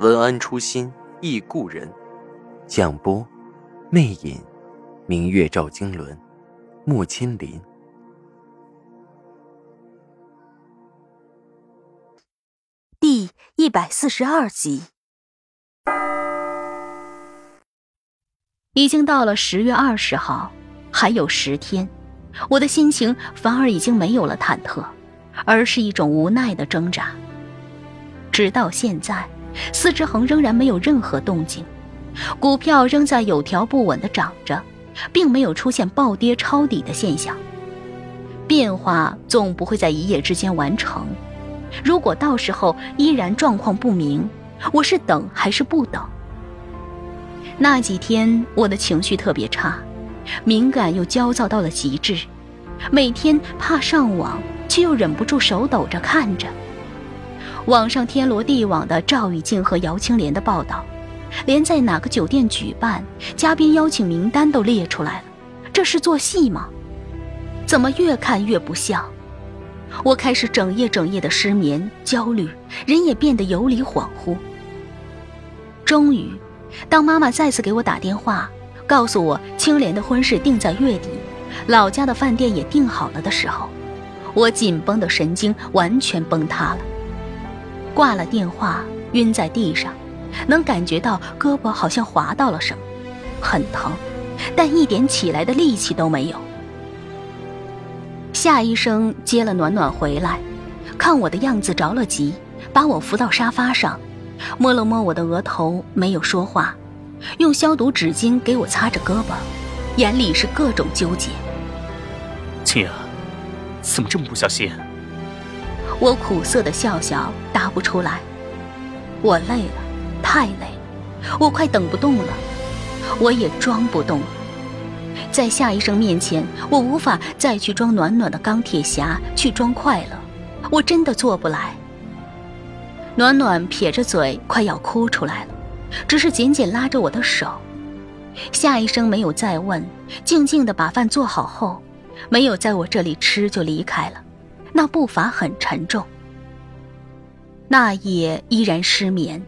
文安初心忆故人，蒋波，魅影，明月照经纶，木千林。第一百四十二集，已经到了十月二十号，还有十天，我的心情反而已经没有了忐忑，而是一种无奈的挣扎。直到现在。四只恒仍然没有任何动静，股票仍在有条不紊地涨着，并没有出现暴跌抄底的现象。变化总不会在一夜之间完成，如果到时候依然状况不明，我是等还是不等？那几天我的情绪特别差，敏感又焦躁到了极致，每天怕上网，却又忍不住手抖着看着。网上天罗地网的赵雨静和姚青莲的报道，连在哪个酒店举办、嘉宾邀请名单都列出来了，这是做戏吗？怎么越看越不像？我开始整夜整夜的失眠、焦虑，人也变得有理恍惚。终于，当妈妈再次给我打电话，告诉我青莲的婚事定在月底，老家的饭店也订好了的时候，我紧绷的神经完全崩塌了。挂了电话，晕在地上，能感觉到胳膊好像划到了什么，很疼，但一点起来的力气都没有。夏医生接了暖暖回来，看我的样子着了急，把我扶到沙发上，摸了摸我的额头，没有说话，用消毒纸巾给我擦着胳膊，眼里是各种纠结。青儿，怎么这么不小心？我苦涩的笑笑，答不出来。我累了，太累，我快等不动了。我也装不动了，在夏医生面前，我无法再去装暖暖的钢铁侠，去装快乐，我真的做不来。暖暖撇着嘴，快要哭出来了，只是紧紧拉着我的手。夏医生没有再问，静静的把饭做好后，没有在我这里吃就离开了。那步伐很沉重。那夜依然失眠。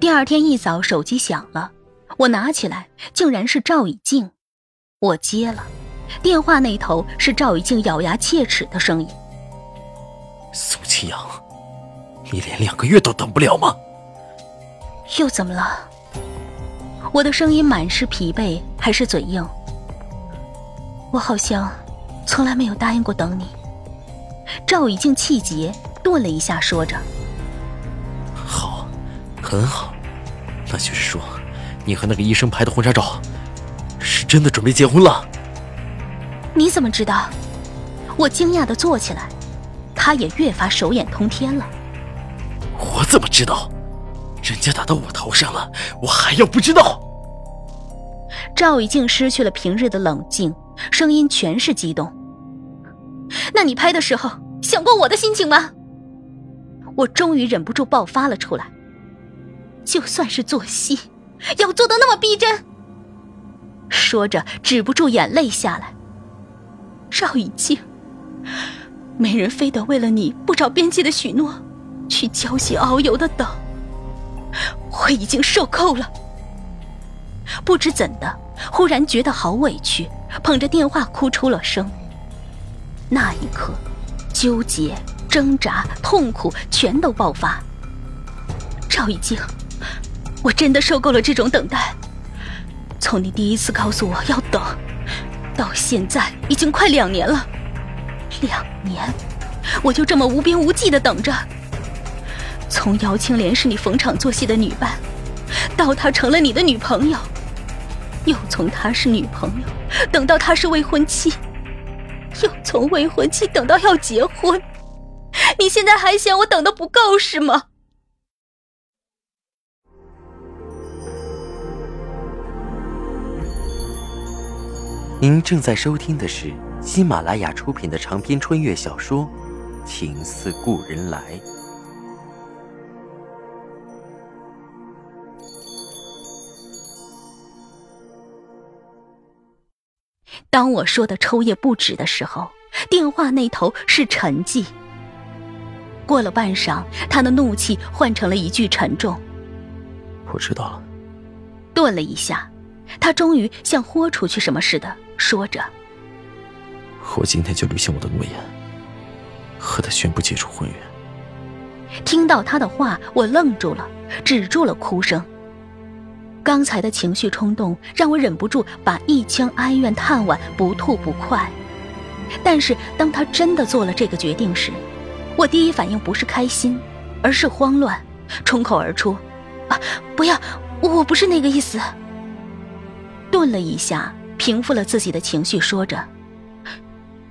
第二天一早，手机响了，我拿起来，竟然是赵以静。我接了，电话那头是赵以静咬牙切齿的声音：“苏清扬，你连两个月都等不了吗？又怎么了？”我的声音满是疲惫，还是嘴硬。我好像从来没有答应过等你。赵以静气结，顿了一下，说着：“好，很好，那就是说，你和那个医生拍的婚纱照，是真的准备结婚了。”你怎么知道？我惊讶的坐起来，他也越发手眼通天了。我怎么知道？人家打到我头上了，我还要不知道？赵以静失去了平日的冷静，声音全是激动。那你拍的时候想过我的心情吗？我终于忍不住爆发了出来。就算是做戏，要做的那么逼真。说着，止不住眼泪下来。赵以静，没人非得为了你不着边际的许诺，去焦心遨游的等。我已经受够了。不知怎的，忽然觉得好委屈，捧着电话哭出了声。那一刻，纠结、挣扎、痛苦全都爆发。赵以静，我真的受够了这种等待。从你第一次告诉我要等，到现在已经快两年了。两年，我就这么无边无际的等着。从姚青莲是你逢场作戏的女伴，到她成了你的女朋友，又从她是女朋友等到她是未婚妻。又从未婚妻等到要结婚。你现在还嫌我等的不够是吗？您正在收听的是喜马拉雅出品的长篇穿越小说情似故人来。当我说的抽噎不止的时候，电话那头是沉寂。过了半晌，他的怒气换成了一句沉重：“我知道了。”顿了一下，他终于像豁出去什么似的说着：“我今天就履行我的诺言，和他宣布解除婚约。”听到他的话，我愣住了，止住了哭声。刚才的情绪冲动让我忍不住把一腔哀怨叹完不吐不快。但是当他真的做了这个决定时，我第一反应不是开心，而是慌乱，冲口而出：“啊，不要！我不是那个意思。”顿了一下，平复了自己的情绪，说着：“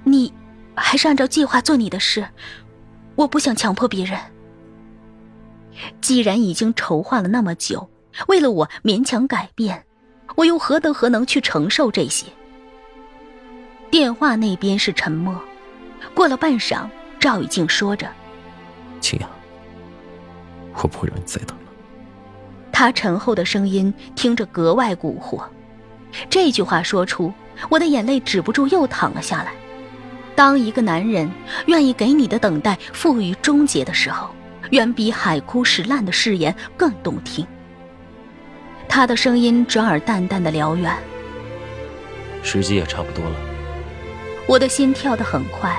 你还是按照计划做你的事，我不想强迫别人。既然已经筹划了那么久。”为了我勉强改变，我又何德何能去承受这些？电话那边是沉默。过了半晌，赵雨静说着：“青阳，我不会让你再等了。”他沉厚的声音听着格外蛊惑。这句话说出，我的眼泪止不住又淌了下来。当一个男人愿意给你的等待赋予终结的时候，远比海枯石烂的誓言更动听。他的声音转而淡淡的辽远。时机也差不多了。我的心跳得很快，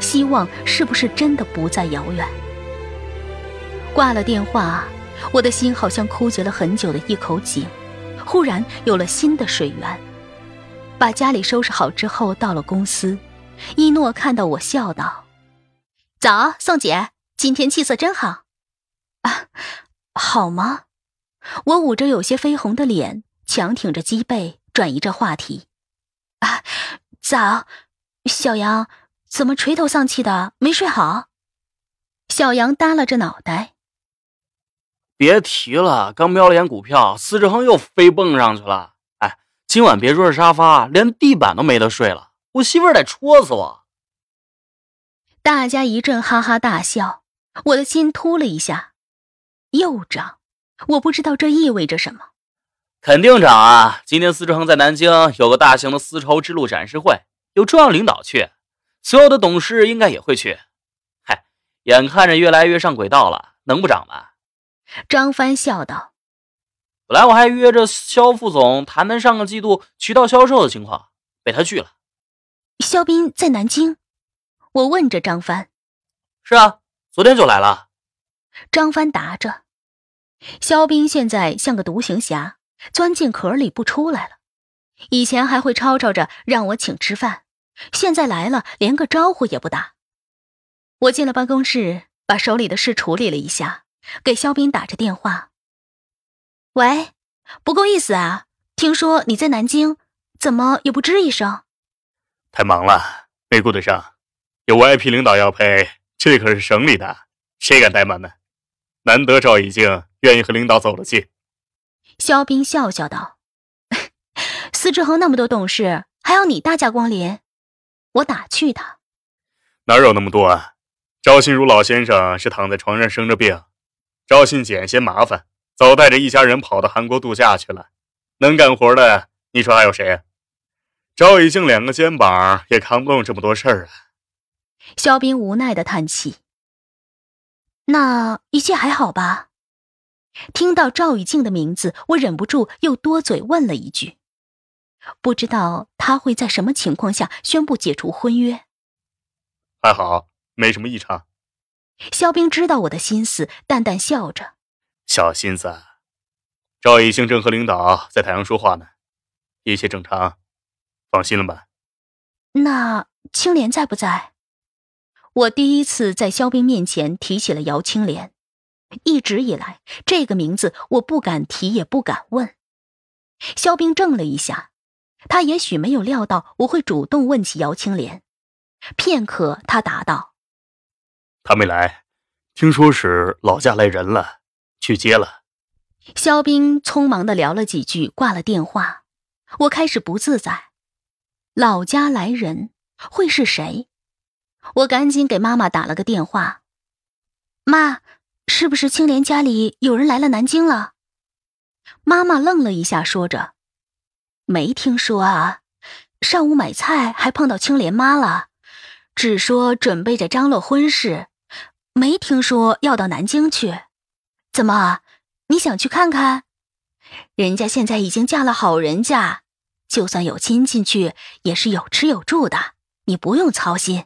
希望是不是真的不再遥远。挂了电话，我的心好像枯竭了很久的一口井，忽然有了新的水源。把家里收拾好之后，到了公司，一诺看到我笑道：“早，宋姐，今天气色真好。”啊，好吗？我捂着有些绯红的脸，强挺着脊背，转移着话题。啊，早，小杨，怎么垂头丧气的？没睡好？小杨耷拉着脑袋。别提了，刚瞄了眼股票，司志恒又飞蹦上去了。哎，今晚别说是沙发，连地板都没得睡了。我媳妇儿得戳死我。大家一阵哈哈大笑，我的心突了一下，又涨。我不知道这意味着什么，肯定涨啊！今天司志恒在南京有个大型的丝绸之路展示会，有重要领导去，所有的董事应该也会去。嗨，眼看着越来越上轨道了，能不涨吗？张帆笑道：“本来我还约着肖副总谈谈上个季度渠道销售的情况，被他拒了。”肖斌在南京，我问着张帆：“是啊，昨天就来了。”张帆答着。肖斌现在像个独行侠，钻进壳里不出来了。以前还会吵吵着让我请吃饭，现在来了连个招呼也不打。我进了办公室，把手里的事处理了一下，给肖斌打着电话：“喂，不够意思啊！听说你在南京，怎么也不吱一声？太忙了，没顾得上。有 VIP 领导要陪，这可是省里的，谁敢怠慢呢？难得赵以静。”愿意和领导走得近，肖斌笑笑道：“ 司志恒那么多董事，还要你大驾光临？”我打趣他：“哪有那么多啊？赵新如老先生是躺在床上生着病，赵信简嫌麻烦，早带着一家人跑到韩国度假去了。能干活的，你说还有谁？赵以静两个肩膀也扛不动这么多事儿啊。”肖斌无奈的叹气：“那一切还好吧？”听到赵雨静的名字，我忍不住又多嘴问了一句：“不知道他会在什么情况下宣布解除婚约？”还好，没什么异常。肖冰知道我的心思，淡淡笑着：“小心思。”赵雨静正和领导在台上说话呢，一切正常，放心了吧？那青莲在不在？我第一次在肖冰面前提起了姚青莲。一直以来，这个名字我不敢提，也不敢问。肖冰怔了一下，他也许没有料到我会主动问起姚青莲。片刻，他答道：“他没来，听说是老家来人了，去接了。”肖冰匆忙的聊了几句，挂了电话。我开始不自在。老家来人会是谁？我赶紧给妈妈打了个电话。妈，是不是青莲家里有人来了南京了？妈妈愣了一下，说着：“没听说啊。上午买菜还碰到青莲妈了，只说准备着张罗婚事，没听说要到南京去。怎么，你想去看看？人家现在已经嫁了好人家。”就算有亲戚去，也是有吃有住的，你不用操心。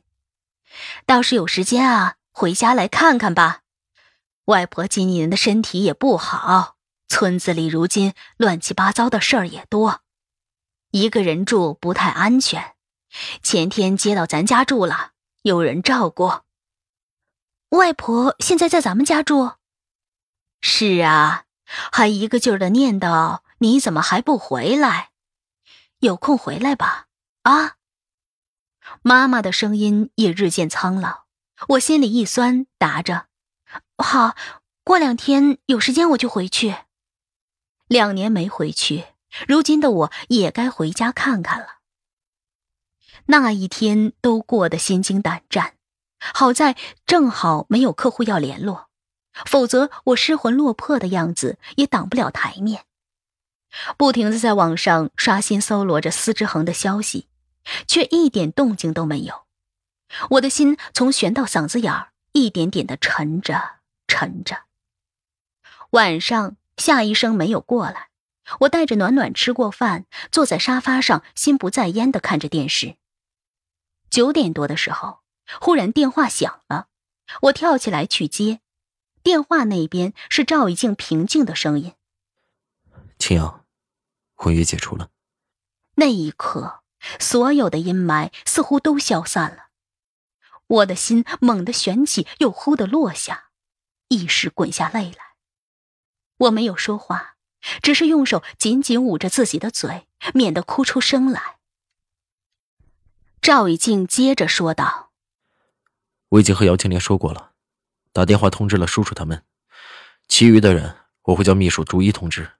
倒是有时间啊，回家来看看吧。外婆今年的身体也不好，村子里如今乱七八糟的事儿也多，一个人住不太安全。前天接到咱家住了，有人照顾。外婆现在在咱们家住？是啊，还一个劲儿的念叨你怎么还不回来。有空回来吧，啊！妈妈的声音也日渐苍老，我心里一酸，答着：“好，过两天有时间我就回去。”两年没回去，如今的我也该回家看看了。那一天都过得心惊胆战，好在正好没有客户要联络，否则我失魂落魄的样子也挡不了台面。不停的在网上刷新搜罗着司之恒的消息，却一点动静都没有。我的心从悬到嗓子眼儿，一点点的沉着，沉着。晚上夏医生没有过来，我带着暖暖吃过饭，坐在沙发上，心不在焉的看着电视。九点多的时候，忽然电话响了，我跳起来去接，电话那边是赵一静平静的声音：“青瑶。”婚约解除了，那一刻，所有的阴霾似乎都消散了。我的心猛地悬起，又忽地落下，一时滚下泪来。我没有说话，只是用手紧紧捂着自己的嘴，免得哭出声来。赵以静接着说道：“我已经和姚青莲说过了，打电话通知了叔叔他们，其余的人我会叫秘书逐一通知。”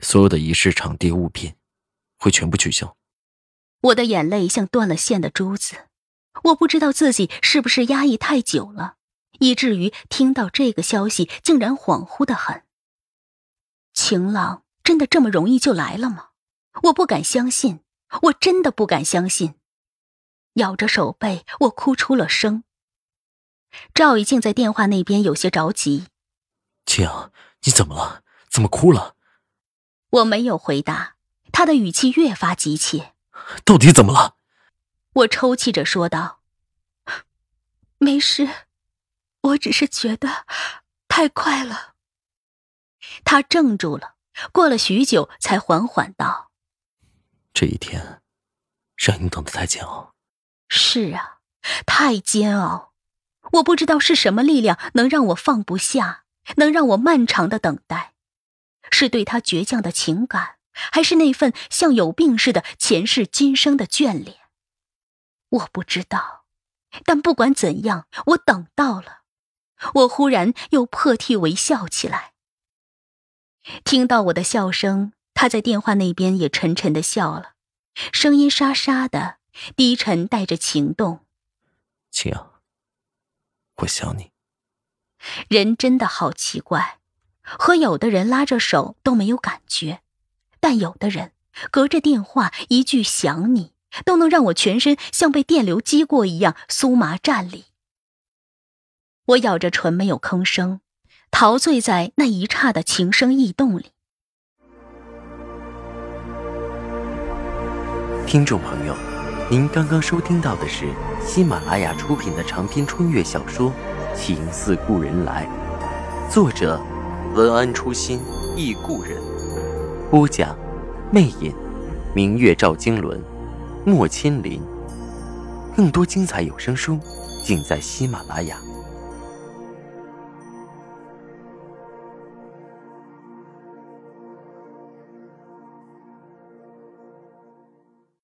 所有的仪式、场地、物品，会全部取消。我的眼泪像断了线的珠子，我不知道自己是不是压抑太久了，以至于听到这个消息竟然恍惚的很。晴朗真的这么容易就来了吗？我不敢相信，我真的不敢相信。咬着手背，我哭出了声。赵一静在电话那边有些着急：“晴阳，你怎么了？怎么哭了？”我没有回答，他的语气越发急切。到底怎么了？我抽泣着说道：“没事，我只是觉得太快了。”他怔住了，过了许久，才缓缓道：“这一天，让你等得太煎熬。”是啊，太煎熬。我不知道是什么力量能让我放不下，能让我漫长的等待。是对他倔强的情感，还是那份像有病似的前世今生的眷恋？我不知道，但不管怎样，我等到了。我忽然又破涕为笑起来。听到我的笑声，他在电话那边也沉沉的笑了，声音沙沙的，低沉带着情动。青阳，我想你。人真的好奇怪。和有的人拉着手都没有感觉，但有的人隔着电话一句想你，都能让我全身像被电流击过一样酥麻战栗。我咬着唇没有吭声，陶醉在那一刹的情生意动里。听众朋友，您刚刚收听到的是喜马拉雅出品的长篇穿越小说《情似故人来》，作者。文安初心忆故人，播讲，魅影，明月照经纶，莫千林。更多精彩有声书，尽在喜马拉雅。